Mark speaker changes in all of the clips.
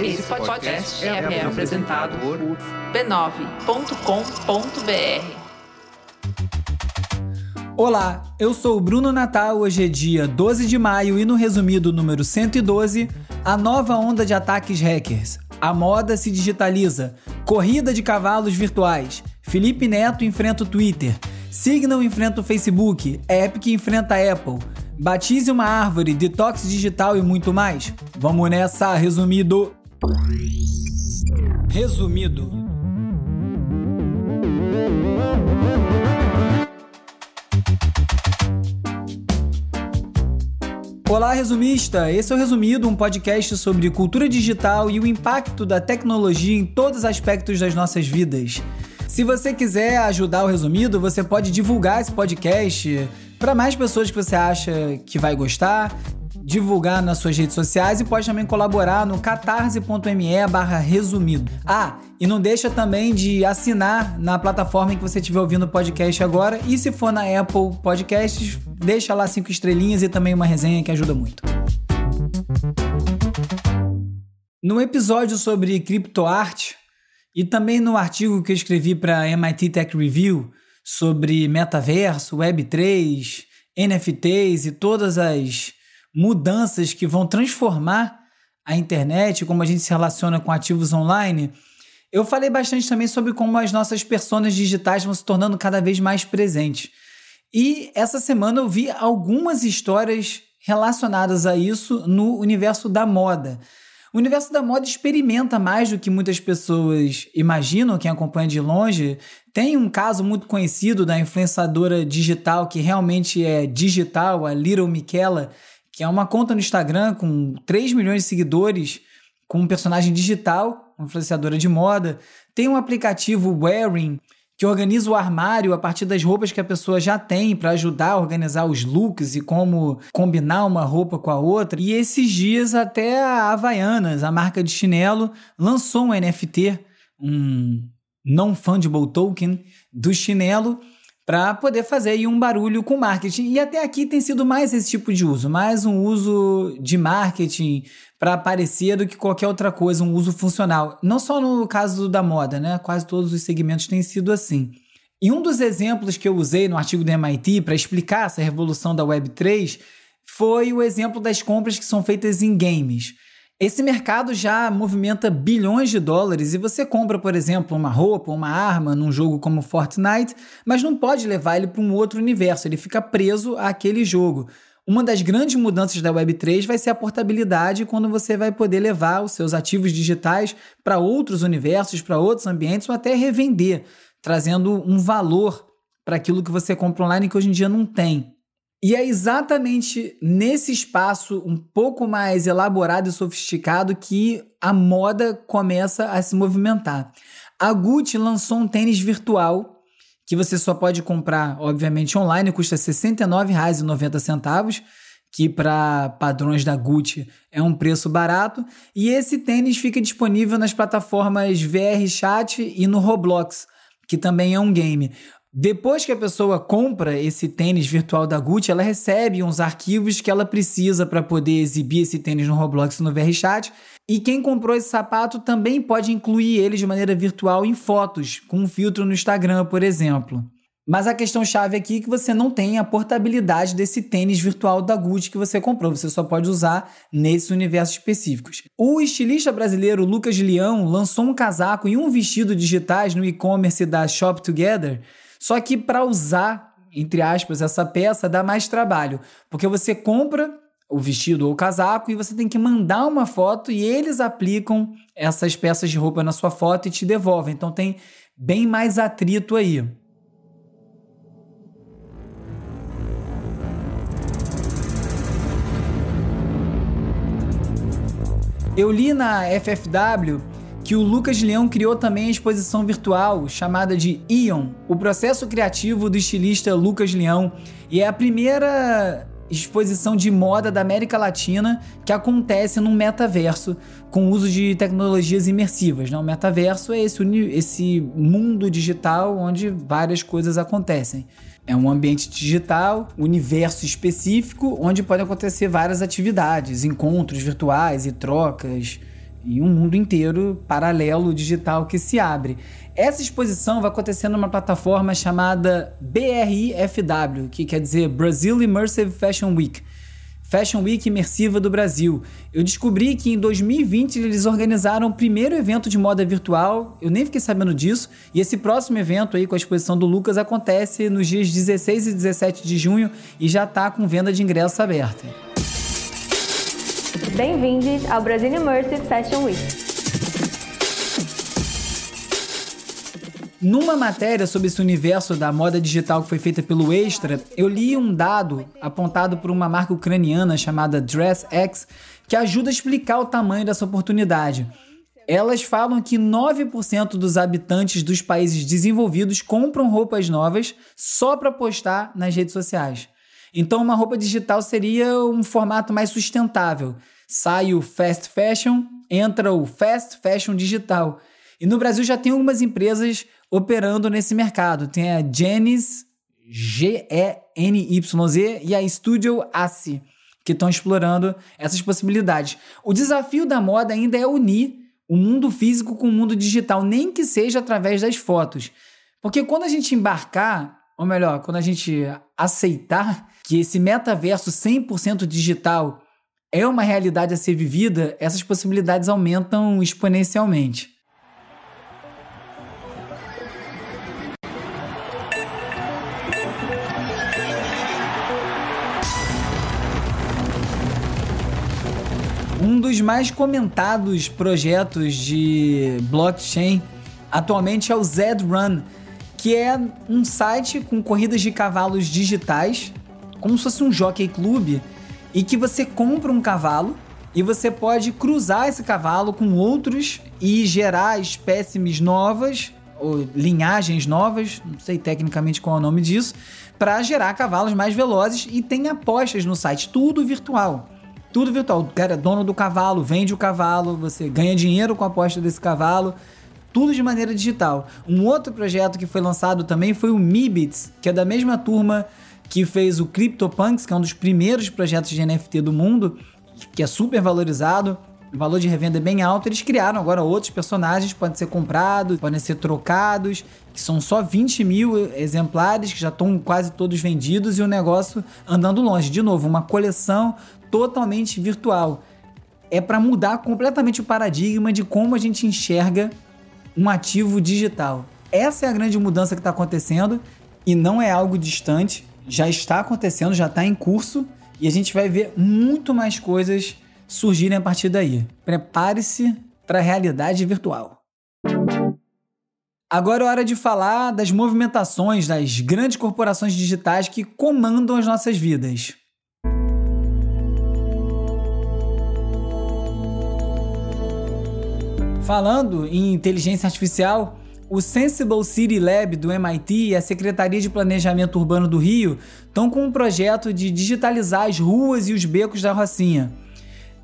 Speaker 1: Esse podcast é, é apresentado por b9.com.br.
Speaker 2: Olá, eu sou o Bruno Natal. Hoje é dia 12 de maio e no resumido número 112, a nova onda de ataques hackers. A moda se digitaliza. Corrida de cavalos virtuais. Felipe Neto enfrenta o Twitter. Signal enfrenta o Facebook. Epic enfrenta a Apple. Batize uma árvore, detox digital e muito mais. Vamos nessa, resumido. Resumido. Olá, resumista! Esse é o Resumido, um podcast sobre cultura digital e o impacto da tecnologia em todos os aspectos das nossas vidas. Se você quiser ajudar o Resumido, você pode divulgar esse podcast para mais pessoas que você acha que vai gostar, divulgar nas suas redes sociais e pode também colaborar no catarse.me barra resumido. Ah, e não deixa também de assinar na plataforma em que você estiver ouvindo o podcast agora e se for na Apple Podcasts, deixa lá cinco estrelinhas e também uma resenha que ajuda muito. No episódio sobre criptoarte, e também no artigo que eu escrevi para MIT Tech Review sobre metaverso, Web3, NFTs e todas as mudanças que vão transformar a internet, como a gente se relaciona com ativos online, eu falei bastante também sobre como as nossas personas digitais vão se tornando cada vez mais presentes. E essa semana eu vi algumas histórias relacionadas a isso no universo da moda. O universo da moda experimenta mais do que muitas pessoas imaginam, quem acompanha de longe. Tem um caso muito conhecido da influenciadora digital que realmente é digital, a Little Michela, que é uma conta no Instagram com 3 milhões de seguidores, com um personagem digital, uma influenciadora de moda. Tem um aplicativo Wearing, que organiza o armário a partir das roupas que a pessoa já tem para ajudar a organizar os looks e como combinar uma roupa com a outra. E esses dias até a Havaianas, a marca de chinelo, lançou um NFT, um non-fungible token do chinelo para poder fazer um barulho com marketing. E até aqui tem sido mais esse tipo de uso, mais um uso de marketing para aparecer do que qualquer outra coisa, um uso funcional. Não só no caso da moda, né? Quase todos os segmentos têm sido assim. E um dos exemplos que eu usei no artigo do MIT para explicar essa revolução da Web3 foi o exemplo das compras que são feitas em games. Esse mercado já movimenta bilhões de dólares e você compra, por exemplo, uma roupa, uma arma num jogo como Fortnite, mas não pode levar ele para um outro universo, ele fica preso àquele jogo. Uma das grandes mudanças da Web3 vai ser a portabilidade, quando você vai poder levar os seus ativos digitais para outros universos, para outros ambientes ou até revender, trazendo um valor para aquilo que você compra online que hoje em dia não tem. E é exatamente nesse espaço um pouco mais elaborado e sofisticado que a moda começa a se movimentar. A Gucci lançou um tênis virtual que você só pode comprar, obviamente, online, custa R$ 69,90, que para padrões da Gucci é um preço barato. E esse tênis fica disponível nas plataformas VR Chat e no Roblox, que também é um game. Depois que a pessoa compra esse tênis virtual da Gucci, ela recebe uns arquivos que ela precisa para poder exibir esse tênis no Roblox no VRChat. E quem comprou esse sapato também pode incluir ele de maneira virtual em fotos, com um filtro no Instagram, por exemplo. Mas a questão chave aqui é que você não tem a portabilidade desse tênis virtual da Gucci que você comprou. Você só pode usar nesses universos específicos. O estilista brasileiro Lucas Leão lançou um casaco e um vestido digitais no e-commerce da Shop Together só que para usar, entre aspas, essa peça dá mais trabalho, porque você compra o vestido ou o casaco e você tem que mandar uma foto e eles aplicam essas peças de roupa na sua foto e te devolvem. Então tem bem mais atrito aí. Eu li na FFW que o Lucas Leão criou também a exposição virtual chamada de Ion, o processo criativo do estilista Lucas Leão, e é a primeira exposição de moda da América Latina que acontece num metaverso com uso de tecnologias imersivas. Né? O metaverso é esse, esse mundo digital onde várias coisas acontecem. É um ambiente digital, universo específico, onde podem acontecer várias atividades, encontros virtuais e trocas e um mundo inteiro paralelo digital que se abre. Essa exposição vai acontecer numa plataforma chamada BRIFW, que quer dizer Brazil Immersive Fashion Week. Fashion Week Imersiva do Brasil. Eu descobri que em 2020 eles organizaram o primeiro evento de moda virtual, eu nem fiquei sabendo disso, e esse próximo evento aí com a exposição do Lucas acontece nos dias 16 e 17 de junho e já está com venda de ingressos aberta.
Speaker 3: Bem-vindos ao Brasil Immersive Fashion Week.
Speaker 2: Numa matéria sobre esse universo da moda digital que foi feita pelo Extra, eu li um dado apontado por uma marca ucraniana chamada DressX que ajuda a explicar o tamanho dessa oportunidade. Elas falam que 9% dos habitantes dos países desenvolvidos compram roupas novas só para postar nas redes sociais. Então, uma roupa digital seria um formato mais sustentável. Sai o fast fashion, entra o fast fashion digital. E no Brasil já tem algumas empresas operando nesse mercado. Tem a Genis, G-E-N-Y-Z, e a Studio Ace, que estão explorando essas possibilidades. O desafio da moda ainda é unir o mundo físico com o mundo digital, nem que seja através das fotos. Porque quando a gente embarcar, ou melhor, quando a gente aceitar que esse metaverso 100% digital é uma realidade a ser vivida, essas possibilidades aumentam exponencialmente. Um dos mais comentados projetos de blockchain atualmente é o Zrun, que é um site com corridas de cavalos digitais, como se fosse um jockey club, e que você compra um cavalo e você pode cruzar esse cavalo com outros e gerar espécimes novas ou linhagens novas, não sei tecnicamente qual é o nome disso, para gerar cavalos mais velozes e tem apostas no site, tudo virtual. Tudo virtual. O cara é dono do cavalo, vende o cavalo, você ganha dinheiro com a aposta desse cavalo. Tudo de maneira digital. Um outro projeto que foi lançado também foi o Mibits, que é da mesma turma que fez o CryptoPunks, que é um dos primeiros projetos de NFT do mundo, que é super valorizado. O valor de revenda é bem alto. Eles criaram agora outros personagens, podem ser comprados, podem ser trocados, que são só 20 mil exemplares, que já estão quase todos vendidos e o negócio andando longe. De novo, uma coleção totalmente virtual. É para mudar completamente o paradigma de como a gente enxerga um ativo digital. Essa é a grande mudança que está acontecendo e não é algo distante, já está acontecendo, já está em curso e a gente vai ver muito mais coisas surgirem a partir daí. Prepare-se para a realidade virtual. Agora é hora de falar das movimentações das grandes corporações digitais que comandam as nossas vidas. Falando em inteligência artificial, o Sensible City Lab do MIT e a Secretaria de Planejamento Urbano do Rio estão com um projeto de digitalizar as ruas e os becos da Rocinha.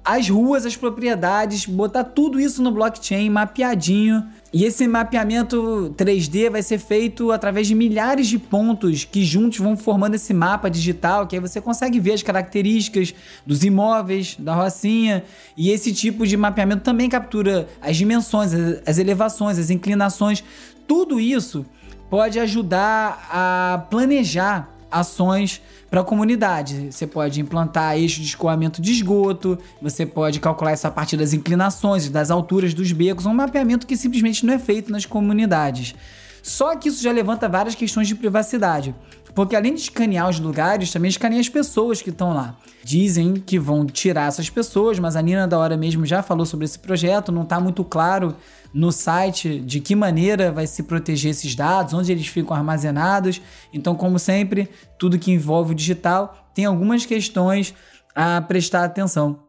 Speaker 2: As ruas, as propriedades, botar tudo isso no blockchain mapeadinho e esse mapeamento 3D vai ser feito através de milhares de pontos que juntos vão formando esse mapa digital, que aí você consegue ver as características dos imóveis, da rocinha, e esse tipo de mapeamento também captura as dimensões, as elevações, as inclinações. Tudo isso pode ajudar a planejar ações para a comunidade. Você pode implantar eixo de escoamento de esgoto, você pode calcular essa partir das inclinações, das alturas dos becos, um mapeamento que simplesmente não é feito nas comunidades. Só que isso já levanta várias questões de privacidade. Porque além de escanear os lugares, também escaneia as pessoas que estão lá. Dizem que vão tirar essas pessoas, mas a Nina da Hora mesmo já falou sobre esse projeto, não está muito claro no site de que maneira vai se proteger esses dados, onde eles ficam armazenados. Então, como sempre, tudo que envolve o digital tem algumas questões a prestar atenção.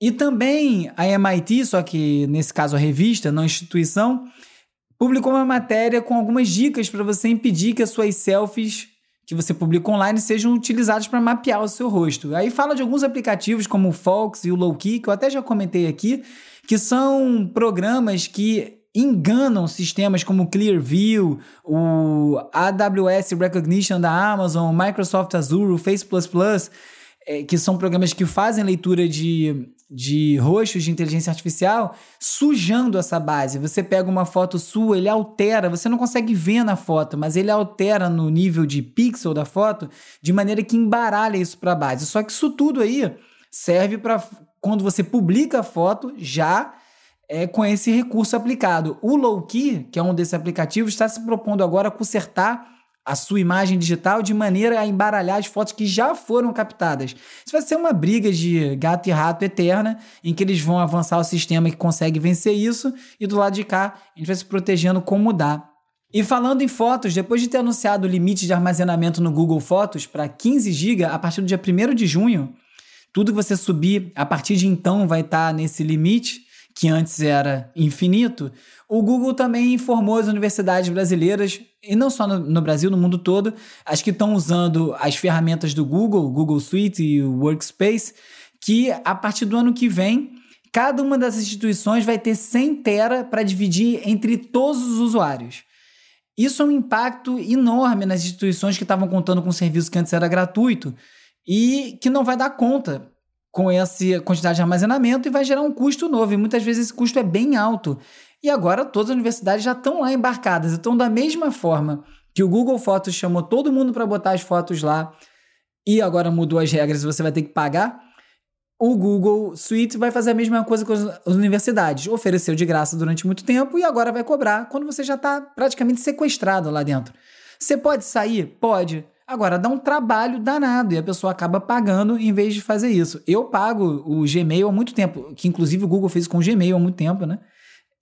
Speaker 2: E também a MIT, só que nesse caso a revista, não a instituição, publicou uma matéria com algumas dicas para você impedir que as suas selfies que você publica online sejam utilizados para mapear o seu rosto. Aí fala de alguns aplicativos como o Fox e o Lowkey, que eu até já comentei aqui, que são programas que enganam sistemas como o Clearview, o AWS Recognition da Amazon, o Microsoft Azure, o Face++, é, que são programas que fazem leitura de de rostos de inteligência artificial sujando essa base. Você pega uma foto sua, ele altera, você não consegue ver na foto, mas ele altera no nível de pixel da foto de maneira que embaralha isso para a base. Só que isso tudo aí serve para quando você publica a foto já é com esse recurso aplicado. O Lowkey, que é um desses aplicativos, está se propondo agora a consertar a sua imagem digital de maneira a embaralhar as fotos que já foram captadas. Isso vai ser uma briga de gato e rato eterna, em que eles vão avançar o sistema que consegue vencer isso, e do lado de cá a gente vai se protegendo como dá. E falando em fotos, depois de ter anunciado o limite de armazenamento no Google Fotos para 15 GB a partir do dia 1 de junho, tudo que você subir a partir de então vai estar tá nesse limite que antes era infinito, o Google também informou as universidades brasileiras, e não só no, no Brasil, no mundo todo, as que estão usando as ferramentas do Google, Google Suite e o Workspace, que a partir do ano que vem, cada uma das instituições vai ter 100 tera para dividir entre todos os usuários. Isso é um impacto enorme nas instituições que estavam contando com um serviço que antes era gratuito e que não vai dar conta com essa quantidade de armazenamento e vai gerar um custo novo. E muitas vezes esse custo é bem alto. E agora todas as universidades já estão lá embarcadas. Então, da mesma forma que o Google Fotos chamou todo mundo para botar as fotos lá e agora mudou as regras e você vai ter que pagar, o Google Suite vai fazer a mesma coisa com as universidades. Ofereceu de graça durante muito tempo e agora vai cobrar quando você já está praticamente sequestrado lá dentro. Você pode sair? Pode. Agora, dá um trabalho danado e a pessoa acaba pagando em vez de fazer isso. Eu pago o Gmail há muito tempo, que inclusive o Google fez com o Gmail há muito tempo, né?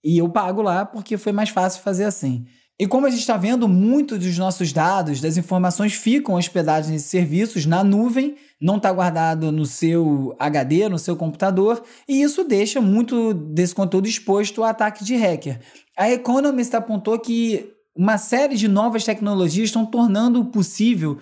Speaker 2: E eu pago lá porque foi mais fácil fazer assim. E como a gente está vendo, muitos dos nossos dados, das informações ficam hospedados nesses serviços na nuvem, não está guardado no seu HD, no seu computador, e isso deixa muito desse conteúdo exposto a ataque de hacker. A Economist apontou que uma série de novas tecnologias estão tornando possível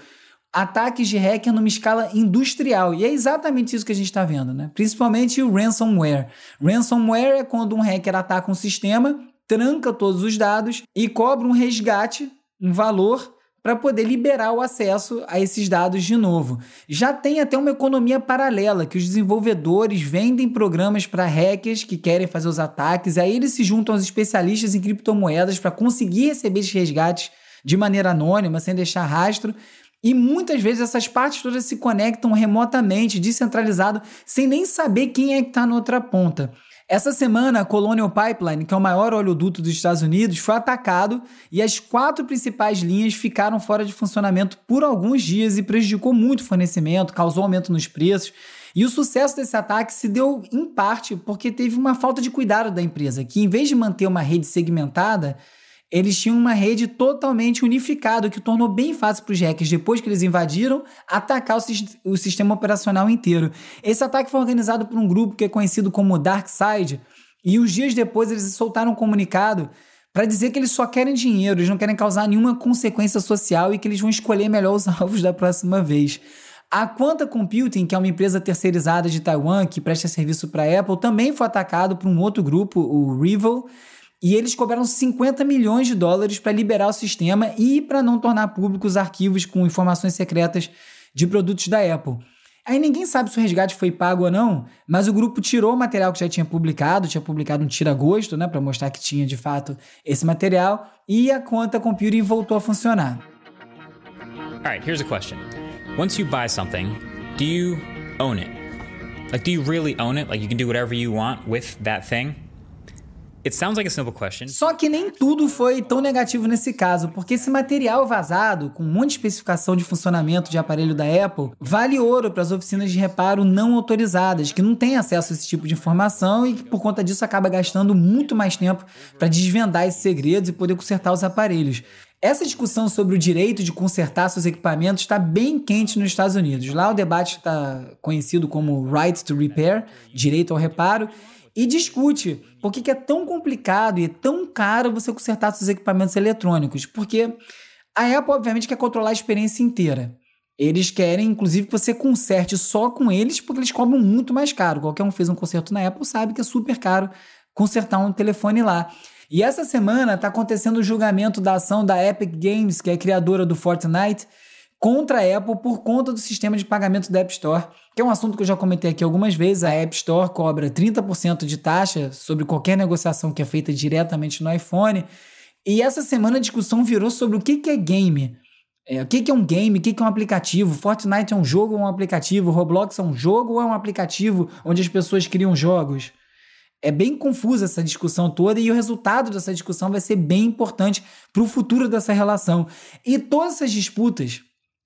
Speaker 2: ataques de hacker numa escala industrial. E é exatamente isso que a gente está vendo, né? Principalmente o ransomware. Ransomware é quando um hacker ataca um sistema, tranca todos os dados e cobra um resgate, um valor para poder liberar o acesso a esses dados de novo. Já tem até uma economia paralela, que os desenvolvedores vendem programas para hackers que querem fazer os ataques, aí eles se juntam aos especialistas em criptomoedas para conseguir receber esses resgates de maneira anônima, sem deixar rastro. E muitas vezes essas partes todas se conectam remotamente, descentralizado, sem nem saber quem é que está na outra ponta. Essa semana, a Colonial Pipeline, que é o maior oleoduto dos Estados Unidos, foi atacado e as quatro principais linhas ficaram fora de funcionamento por alguns dias e prejudicou muito o fornecimento, causou aumento nos preços. E o sucesso desse ataque se deu em parte porque teve uma falta de cuidado da empresa, que em vez de manter uma rede segmentada, eles tinham uma rede totalmente unificada, o que tornou bem fácil para os hackers, depois que eles invadiram, atacar o, o, sistema operacional inteiro. Esse ataque foi organizado por um grupo que é conhecido como Darkside, e uns dias depois eles soltaram um comunicado para dizer que eles só querem dinheiro, eles não querem causar nenhuma consequência social e que eles vão escolher melhor os alvos da próxima vez. A Quanta Computing, que é uma empresa terceirizada de Taiwan que presta serviço para a Apple, também foi atacado por um outro grupo, o Rival, e eles cobraram 50 milhões de dólares para liberar o sistema e para não tornar públicos arquivos com informações secretas de produtos da Apple. Aí ninguém sabe se o resgate foi pago ou não, mas o grupo tirou o material que já tinha publicado, tinha publicado um tira-gosto, né, para mostrar que tinha de fato esse material, e a conta computing voltou a funcionar.
Speaker 4: All right, here's a question. Once you buy something, do you own it? Like do you really own it? Like you can do whatever you want with that thing? It sounds like a simple question.
Speaker 2: Só que nem tudo foi tão negativo nesse caso, porque esse material vazado, com um monte de especificação de funcionamento de aparelho da Apple, vale ouro para as oficinas de reparo não autorizadas, que não têm acesso a esse tipo de informação e que por conta disso acaba gastando muito mais tempo para desvendar esses segredos e poder consertar os aparelhos. Essa discussão sobre o direito de consertar seus equipamentos está bem quente nos Estados Unidos. Lá o debate está conhecido como right to repair, direito ao reparo, e discute por que, é tão complicado e tão caro você consertar seus equipamentos eletrônicos. Porque a Apple, obviamente, quer controlar a experiência inteira. Eles querem, inclusive, que você conserte só com eles, porque eles cobram muito mais caro. Qualquer um fez um conserto na Apple sabe que é super caro consertar um telefone lá. E essa semana está acontecendo o julgamento da ação da Epic Games, que é criadora do Fortnite, contra a Apple por conta do sistema de pagamento da App Store, que é um assunto que eu já comentei aqui algumas vezes. A App Store cobra 30% de taxa sobre qualquer negociação que é feita diretamente no iPhone. E essa semana a discussão virou sobre o que é game. É, o que é um game? O que é um aplicativo? Fortnite é um jogo ou um aplicativo? Roblox é um jogo ou é um aplicativo onde as pessoas criam jogos? É bem confusa essa discussão toda e o resultado dessa discussão vai ser bem importante para o futuro dessa relação. E todas essas disputas,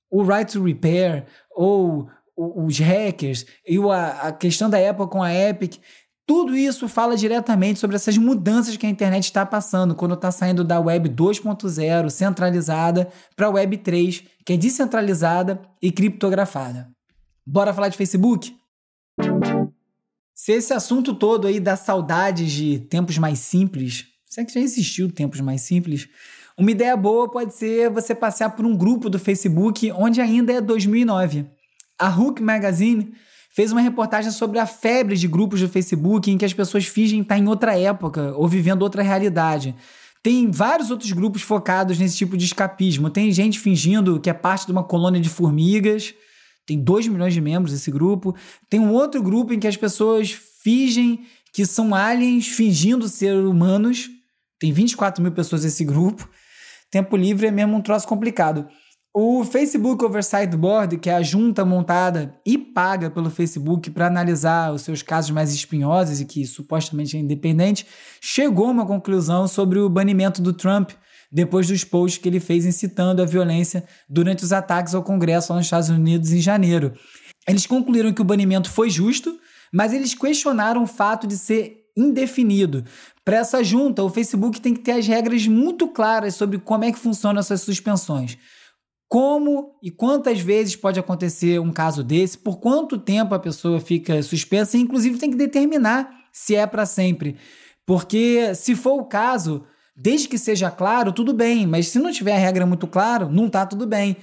Speaker 2: o right to repair ou os hackers e a, questão da Apple com a Epic, tudo isso fala diretamente sobre essas mudanças que a internet está passando quando está saindo da Web 2.0 centralizada para a Web 3, que é descentralizada e criptografada. Bora falar de Facebook? Se esse assunto todo aí dá saudades de tempos mais simples, se é que já existiu tempos mais simples, uma ideia boa pode ser você passear por um grupo do Facebook onde ainda é 2009. A Hook Magazine fez uma reportagem sobre a febre de grupos do Facebook em que as pessoas fingem estar em outra época ou vivendo outra realidade. Tem vários outros grupos focados nesse tipo de escapismo. Tem gente fingindo que é parte de uma colônia de formigas tem 2 milhões de membros esse grupo. Tem um outro grupo em que as pessoas fingem que são aliens fingindo ser humanos. Tem 24 mil pessoas nesse grupo. Tempo livre é mesmo um troço complicado. O Facebook Oversight Board, que é a junta montada e paga pelo Facebook para analisar os seus casos mais espinhosos e que supostamente é independente, chegou a uma conclusão sobre o banimento do Trump depois dos posts que ele fez incitando a violência durante os ataques ao Congresso lá nos Estados Unidos em janeiro. Eles concluíram que o banimento foi justo, mas eles questionaram o fato de ser indefinido. Para essa junta, o Facebook tem que ter as regras muito claras sobre como é que funcionam essas suspensões. Como e quantas vezes pode acontecer um caso desse, por quanto tempo a pessoa fica suspensa, e inclusive tem que determinar se é para sempre. Porque, se for o caso, Desde que seja claro, tudo bem, mas se não tiver a regra muito claro, não tá tudo bem.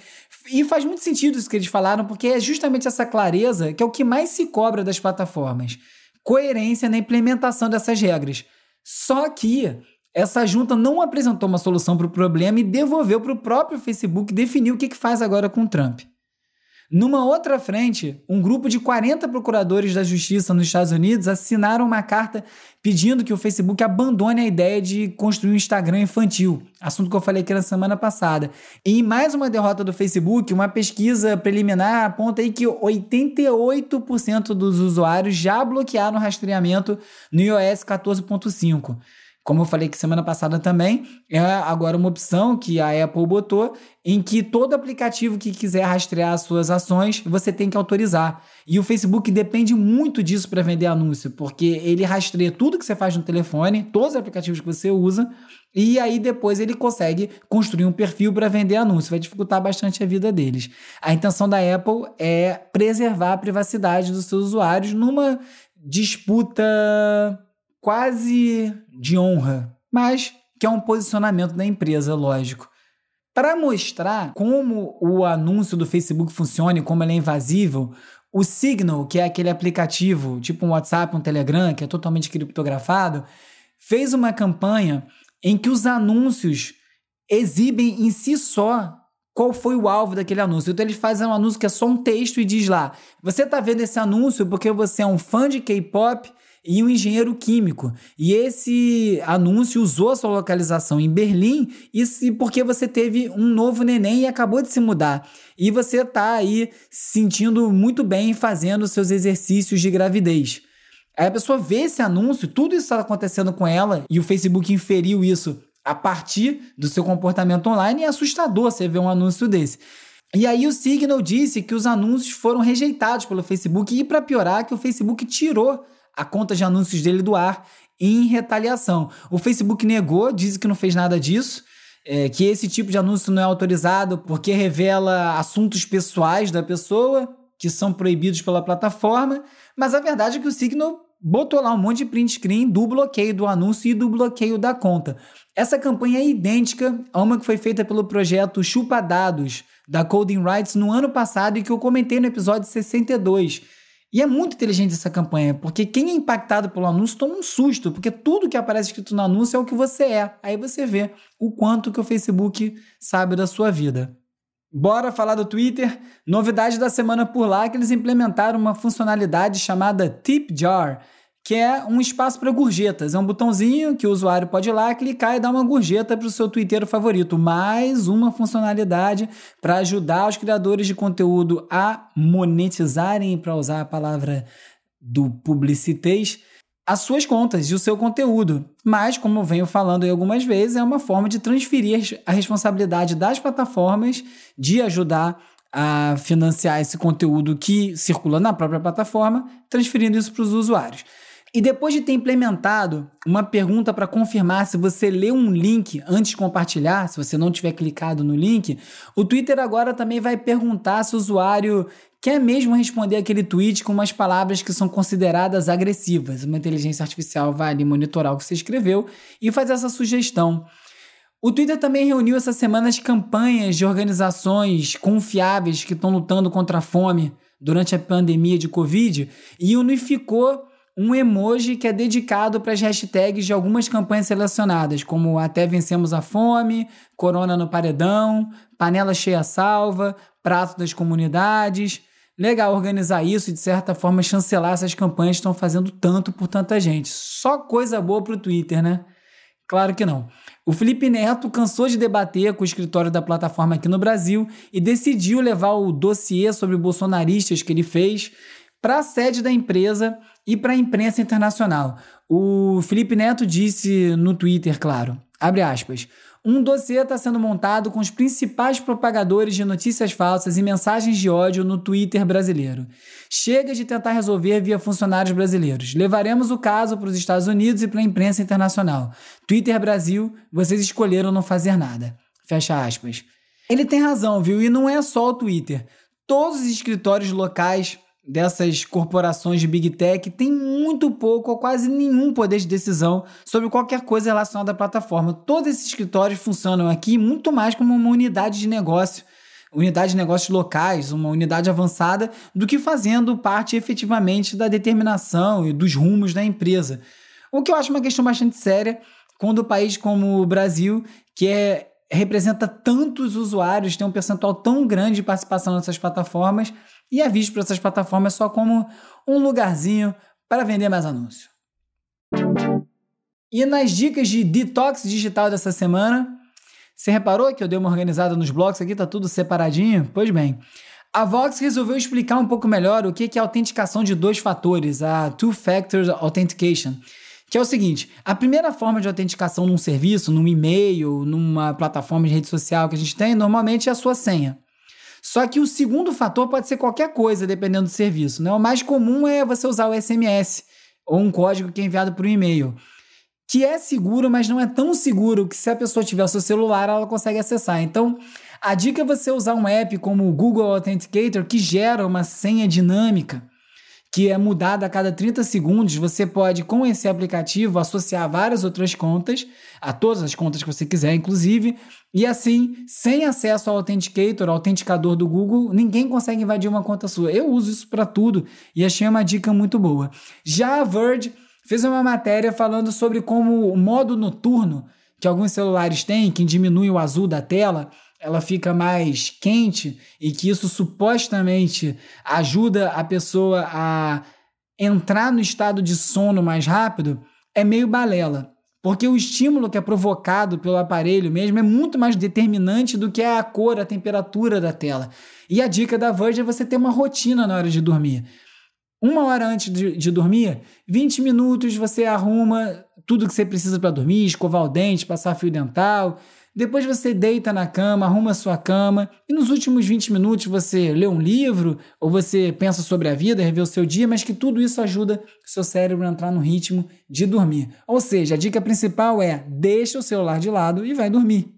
Speaker 2: E faz muito sentido isso que eles falaram, porque é justamente essa clareza que é o que mais se cobra das plataformas. Coerência na implementação dessas regras. Só que essa junta não apresentou uma solução para o problema e devolveu para o próprio Facebook definir o que, que faz agora com o Trump. Numa outra frente, um grupo de 40 procuradores da justiça nos Estados Unidos assinaram uma carta pedindo que o Facebook abandone a ideia de construir um Instagram infantil, assunto que eu falei aqui na semana passada. E em mais uma derrota do Facebook, uma pesquisa preliminar aponta aí que 88% dos usuários já bloquearam o rastreamento no iOS 14.5. Como eu falei que semana passada também, é agora uma opção que a Apple botou em que todo aplicativo que quiser rastrear as suas ações, você tem que autorizar. E o Facebook depende muito disso para vender anúncio, porque ele rastreia tudo que você faz no telefone, todos os aplicativos que você usa, e aí depois ele consegue construir um perfil para vender anúncio. Vai dificultar bastante a vida deles. A intenção da Apple é preservar a privacidade dos seus usuários numa disputa quase de honra, mas que é um posicionamento da empresa, lógico. Para mostrar como o anúncio do Facebook funciona e como ele é invasível, o Signal, que é aquele aplicativo tipo um WhatsApp, um Telegram, que é totalmente criptografado, fez uma campanha em que os anúncios exibem em si só qual foi o alvo daquele anúncio. Então eles fazem um anúncio que é só um texto e diz lá: você está vendo esse anúncio porque você é um fã de K-pop e um engenheiro químico. E esse anúncio usou a sua localização em Berlim e porque você teve um novo neném e acabou de se mudar. E você está aí se sentindo muito bem fazendo seus exercícios de gravidez. Aí a pessoa vê esse anúncio, tudo isso está acontecendo com ela, e o Facebook inferiu isso a partir do seu comportamento online, e é assustador você ver um anúncio desse. E aí o Signal disse que os anúncios foram rejeitados pelo Facebook, e para piorar, que o Facebook tirou a conta de anúncios dele do ar em retaliação. O Facebook negou, disse que não fez nada disso, é, que esse tipo de anúncio não é autorizado porque revela assuntos pessoais da pessoa que são proibidos pela plataforma, mas a verdade é que o Signal botou lá um monte de print screen do bloqueio do anúncio e do bloqueio da conta. Essa campanha é idêntica a uma que foi feita pelo projeto Chupa Dados da Coding Rights no ano passado e que eu comentei no episódio 62 e é muito inteligente essa campanha, porque quem é impactado pelo anúncio toma um susto, porque tudo que aparece escrito no anúncio é o que você é. Aí você vê o quanto que o Facebook sabe da sua vida. Bora falar do Twitter. Novidade da semana por lá é que eles implementaram uma funcionalidade chamada Tip Jar, que é um espaço para gorjetas. É um botãozinho que o usuário pode ir lá, clicar e dar uma gorjeta para o seu Twitter favorito. Mais uma funcionalidade para ajudar os criadores de conteúdo a monetizarem, para usar a palavra do publicitez, as suas contas e o seu conteúdo. Mas, como eu venho falando aí algumas vezes, é uma forma de transferir a responsabilidade das plataformas de ajudar a financiar esse conteúdo que circula na própria plataforma, transferindo isso para os usuários. E depois de ter implementado uma pergunta para confirmar se você lê um link antes de compartilhar, se você não tiver clicado no link, o Twitter agora também vai perguntar se o usuário quer mesmo responder aquele tweet com umas palavras que são consideradas agressivas. Uma inteligência artificial vai ali monitorar o que você escreveu e fazer essa sugestão. O Twitter também reuniu essa semana as campanhas de organizações confiáveis que estão lutando contra a fome durante a pandemia de Covid e unificou um emoji que é dedicado para as hashtags de algumas campanhas selecionadas, como Até Vencemos a Fome, Corona no Paredão, Panela Cheia Salva, Prato das Comunidades legal organizar isso e, de certa forma, chancelar essas campanhas que estão fazendo tanto por tanta gente. Só coisa boa para o Twitter, né? Claro que não. O Felipe Neto cansou de debater com o escritório da plataforma aqui no Brasil e decidiu levar o dossiê sobre bolsonaristas que ele fez para a sede da empresa e para a imprensa internacional. O Felipe Neto disse no Twitter, claro, abre aspas, um dossiê está sendo montado com os principais propagadores de notícias falsas e mensagens de ódio no Twitter brasileiro. Chega de tentar resolver via funcionários brasileiros. Levaremos o caso para os Estados Unidos e para a imprensa internacional. Twitter Brasil, vocês escolheram não fazer nada. Fecha aspas. Ele tem razão, viu? E não é só o Twitter. Todos os escritórios locais dessas corporações de Big Tech tem muito pouco ou quase nenhum poder de decisão sobre qualquer coisa relacionada à plataforma. Todos esses escritórios funcionam aqui muito mais como uma unidade de negócio, unidade de negócios locais, uma unidade avançada, do que fazendo parte efetivamente da determinação e dos rumos da empresa. O que eu acho uma questão bastante séria quando o país como o Brasil, que é representa tantos usuários, tem um percentual tão grande de participação nessas plataformas, e é visto por essas plataformas só como um lugarzinho para vender mais anúncio. E nas dicas de detox digital dessa semana, você reparou que eu dei uma organizada nos blocos aqui, tá tudo separadinho? Pois bem, a Vox resolveu explicar um pouco melhor o que é autenticação de dois fatores, a Two-Factor Authentication, que é o seguinte: a primeira forma de autenticação num serviço, num e-mail, numa plataforma de rede social que a gente tem, normalmente é a sua senha. Só que o segundo fator pode ser qualquer coisa, dependendo do serviço. Né? O mais comum é você usar o SMS ou um código que é enviado por um e-mail, que é seguro, mas não é tão seguro que se a pessoa tiver o seu celular, ela consegue acessar. Então, a dica é você usar um app como o Google Authenticator, que gera uma senha dinâmica que é mudada a cada 30 segundos, você pode, com esse aplicativo, associar várias outras contas, a todas as contas que você quiser, inclusive, e assim, sem acesso ao Authenticator, ao autenticador do Google, ninguém consegue invadir uma conta sua. Eu uso isso para tudo e achei uma dica muito boa. Já a Verge fez uma matéria falando sobre como o modo noturno que alguns celulares têm, que diminui o azul da tela, ela fica mais quente e que isso supostamente ajuda a pessoa a entrar no estado de sono mais rápido, é meio balela. Porque o estímulo que é provocado pelo aparelho mesmo é muito mais determinante do que a cor, a temperatura da tela. E a dica da Verge é você ter uma rotina na hora de dormir. Uma hora antes de, de dormir, 20 minutos você arruma tudo que você precisa para dormir, escovar o dente, passar fio dental, depois você deita na cama, arruma sua cama e nos últimos 20 minutos você lê um livro ou você pensa sobre a vida, revê o seu dia, mas que tudo isso ajuda o seu cérebro a entrar no ritmo de dormir. Ou seja, a dica principal é deixa o celular de lado e vai dormir.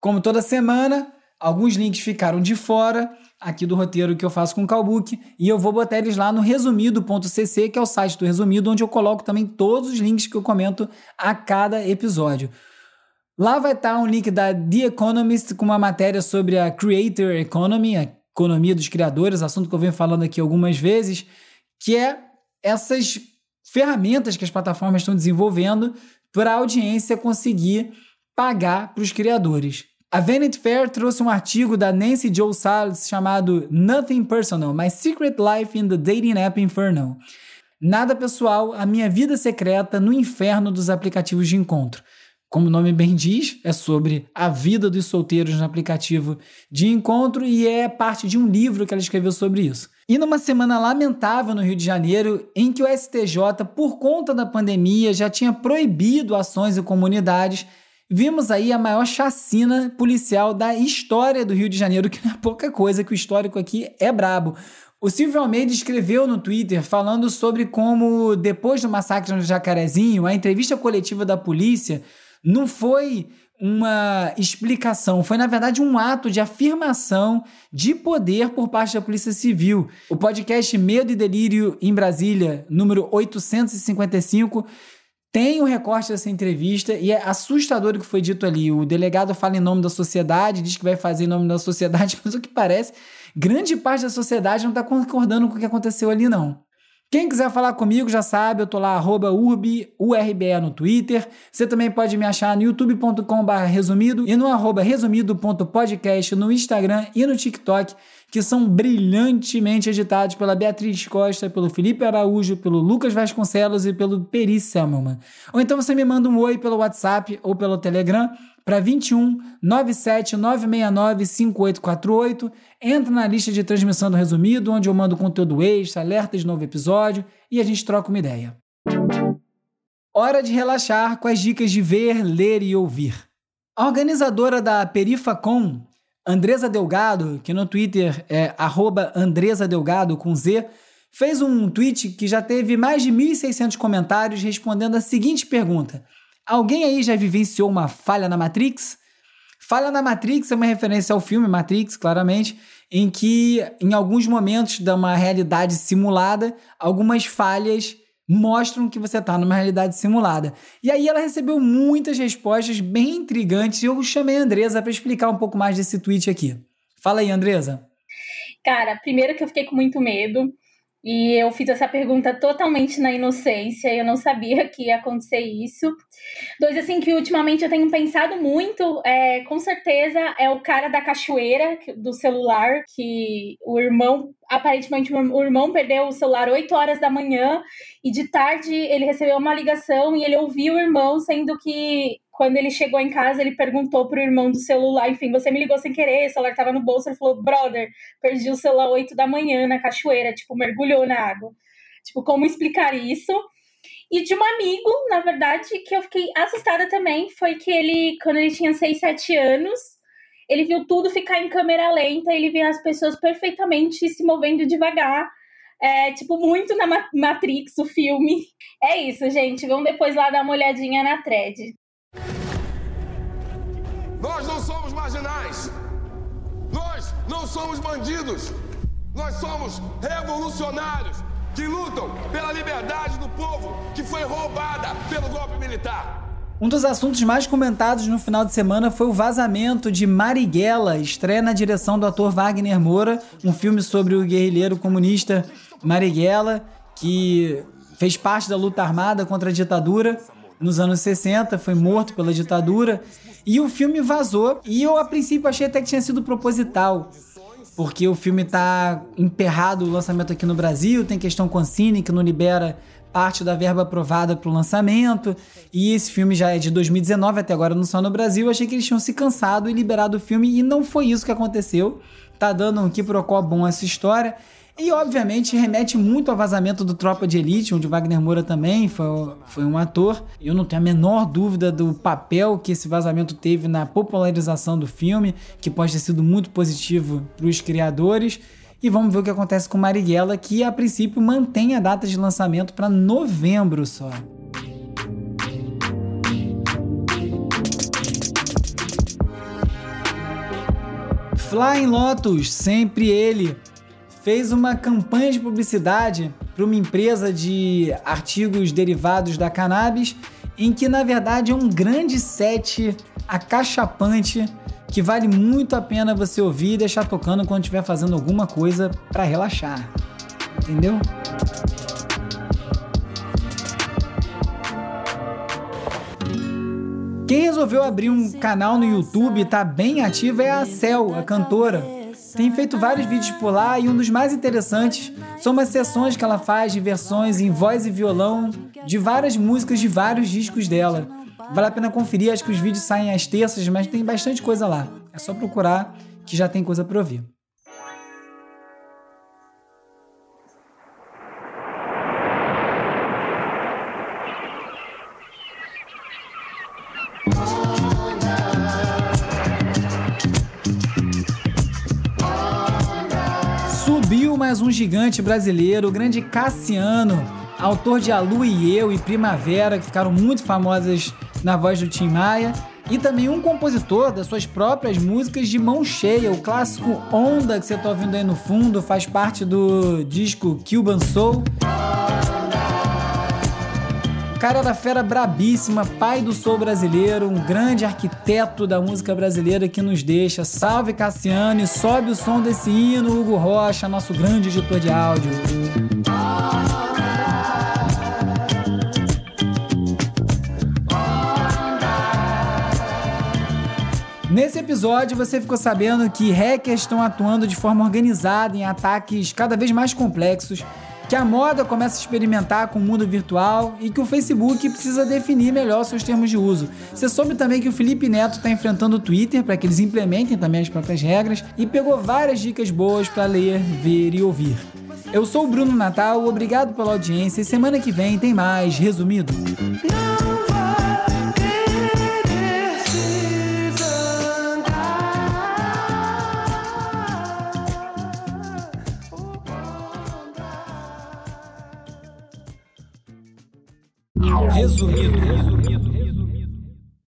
Speaker 2: Como toda semana, alguns links ficaram de fora aqui do roteiro que eu faço com o Calbook e eu vou botar eles lá no resumido.cc, que é o site do Resumido, onde eu coloco também todos os links que eu comento a cada episódio. Lá vai estar um link da The Economist com uma matéria sobre a Creator Economy, a economia dos criadores, assunto que eu venho falando aqui algumas vezes, que é essas ferramentas que as plataformas estão desenvolvendo para a audiência conseguir pagar para os criadores. A Vanity Fair trouxe um artigo da Nancy Joe Salles chamado Nothing Personal: My Secret Life in the Dating App Inferno. Nada pessoal, a minha vida secreta no inferno dos aplicativos de encontro. Como o nome bem diz, é sobre a vida dos solteiros no aplicativo de encontro e é parte de um livro que ela escreveu sobre isso. E numa semana lamentável no Rio de Janeiro, em que o STJ, por conta da pandemia, já tinha proibido ações em comunidades, vimos aí a maior chacina policial da história do Rio de Janeiro, que não é pouca coisa, que o histórico aqui é brabo. O Silvio Almeida escreveu no Twitter falando sobre como, depois do massacre no Jacarezinho, a entrevista coletiva da polícia não foi uma explicação, foi na verdade um ato de afirmação de poder por parte da Polícia Civil. O podcast Medo e Delírio em Brasília, número 855, tem o um recorte dessa entrevista e é assustador o que foi dito ali. O delegado fala em nome da sociedade, diz que vai fazer em nome da sociedade, mas o que parece, grande parte da sociedade não está concordando com o que aconteceu ali, não. Quem quiser falar comigo já sabe, eu tô lá, arroba urbe, no Twitter. Você também pode me achar no youtube.com.br resumido e no arroba resumido.podcast no Instagram e no TikTok, que são brilhantemente editados pela Beatriz Costa, pelo Felipe Araújo, pelo Lucas Vasconcelos e pelo Peri Selman. Ou então você me manda um oi pelo WhatsApp ou pelo Telegram para 21 97 969 5848. Entra na lista de transmissão do resumido, onde eu mando conteúdo extra, alerta de novo episódio e a gente troca uma ideia. Hora de relaxar com as dicas de ver, ler e ouvir. A organizadora da Perifacom, Andresa Delgado, que no Twitter é Andresa Delgado com Z, fez um tweet que já teve mais de 1.600 comentários respondendo a seguinte pergunta: Alguém aí já vivenciou uma falha na Matrix? Falha na Matrix é uma referência ao filme Matrix, claramente, em que em alguns momentos de uma realidade simulada, algumas falhas mostram que você está numa realidade simulada. E aí ela recebeu muitas respostas bem intrigantes e eu chamei a Andresa para explicar um pouco mais desse tweet aqui. Fala aí, Andresa.
Speaker 5: Cara, primeiro que eu fiquei com muito medo. E eu fiz essa pergunta totalmente na inocência, eu não sabia que ia acontecer isso. Dois, assim, que ultimamente eu tenho pensado muito, é, com certeza, é o cara da cachoeira do celular, que o irmão, aparentemente, o irmão perdeu o celular 8 horas da manhã, e de tarde ele recebeu uma ligação e ele ouviu o irmão, sendo que quando ele chegou em casa, ele perguntou pro irmão do celular, enfim, você me ligou sem querer, o celular tava no bolso, ele falou, brother, perdi o celular 8 da manhã na cachoeira, tipo, mergulhou na água. Tipo, como explicar isso? E de um amigo, na verdade, que eu fiquei assustada também, foi que ele, quando ele tinha 6, 7 anos, ele viu tudo ficar em câmera lenta, ele viu as pessoas perfeitamente se movendo devagar, é, tipo, muito na Matrix, o filme. É isso, gente. Vamos depois lá dar uma olhadinha na thread.
Speaker 6: Nós não somos marginais. Nós não somos bandidos. Nós somos revolucionários que lutam pela liberdade do povo que foi roubada pelo golpe militar.
Speaker 2: Um dos assuntos mais comentados no final de semana foi o vazamento de Marighella, estreia na direção do ator Wagner Moura, um filme sobre o guerrilheiro comunista Marighella, que fez parte da luta armada contra a ditadura nos anos 60, foi morto pela ditadura e o filme vazou. E eu, a princípio, achei até que tinha sido proposital. Porque o filme tá emperrado o lançamento aqui no Brasil, tem questão com a Cine, que não libera parte da verba aprovada para o lançamento. E esse filme já é de 2019, até agora não só no Brasil. Achei que eles tinham se cansado e liberado o filme, e não foi isso que aconteceu. Tá dando um quiprocó bom essa história. E, obviamente, remete muito ao vazamento do Tropa de Elite, onde Wagner Moura também foi, foi um ator. Eu não tenho a menor dúvida do papel que esse vazamento teve na popularização do filme, que pode ter sido muito positivo para os criadores. E vamos ver o que acontece com Marighella, que a princípio mantém a data de lançamento para novembro só. Flying Lotus, sempre ele fez uma campanha de publicidade para uma empresa de artigos derivados da cannabis, em que na verdade é um grande set acachapante que vale muito a pena você ouvir e deixar tocando quando estiver fazendo alguma coisa para relaxar. Entendeu? Quem resolveu abrir um canal no YouTube e tá bem ativa é a Cel, a cantora. Tem feito vários vídeos por lá e um dos mais interessantes são umas sessões que ela faz de versões em voz e violão de várias músicas de vários discos dela. Vale a pena conferir, acho que os vídeos saem às terças, mas tem bastante coisa lá. É só procurar que já tem coisa para ouvir. Um gigante brasileiro, o grande Cassiano, autor de A Lua e Eu e Primavera, que ficaram muito famosas na voz do Tim Maia, e também um compositor das suas próprias músicas de mão cheia, o clássico Onda que você está ouvindo aí no fundo, faz parte do disco Cuban Soul cara era fera brabíssima, pai do soul brasileiro, um grande arquiteto da música brasileira que nos deixa. Salve Cassiano e sobe o som desse hino, Hugo Rocha, nosso grande editor de áudio. Nesse episódio, você ficou sabendo que hackers estão atuando de forma organizada em ataques cada vez mais complexos que a moda começa a experimentar com o mundo virtual e que o Facebook precisa definir melhor seus termos de uso. Você soube também que o Felipe Neto está enfrentando o Twitter para que eles implementem também as próprias regras e pegou várias dicas boas para ler, ver e ouvir. Eu sou o Bruno Natal, obrigado pela audiência e semana que vem tem mais resumido. Resumido.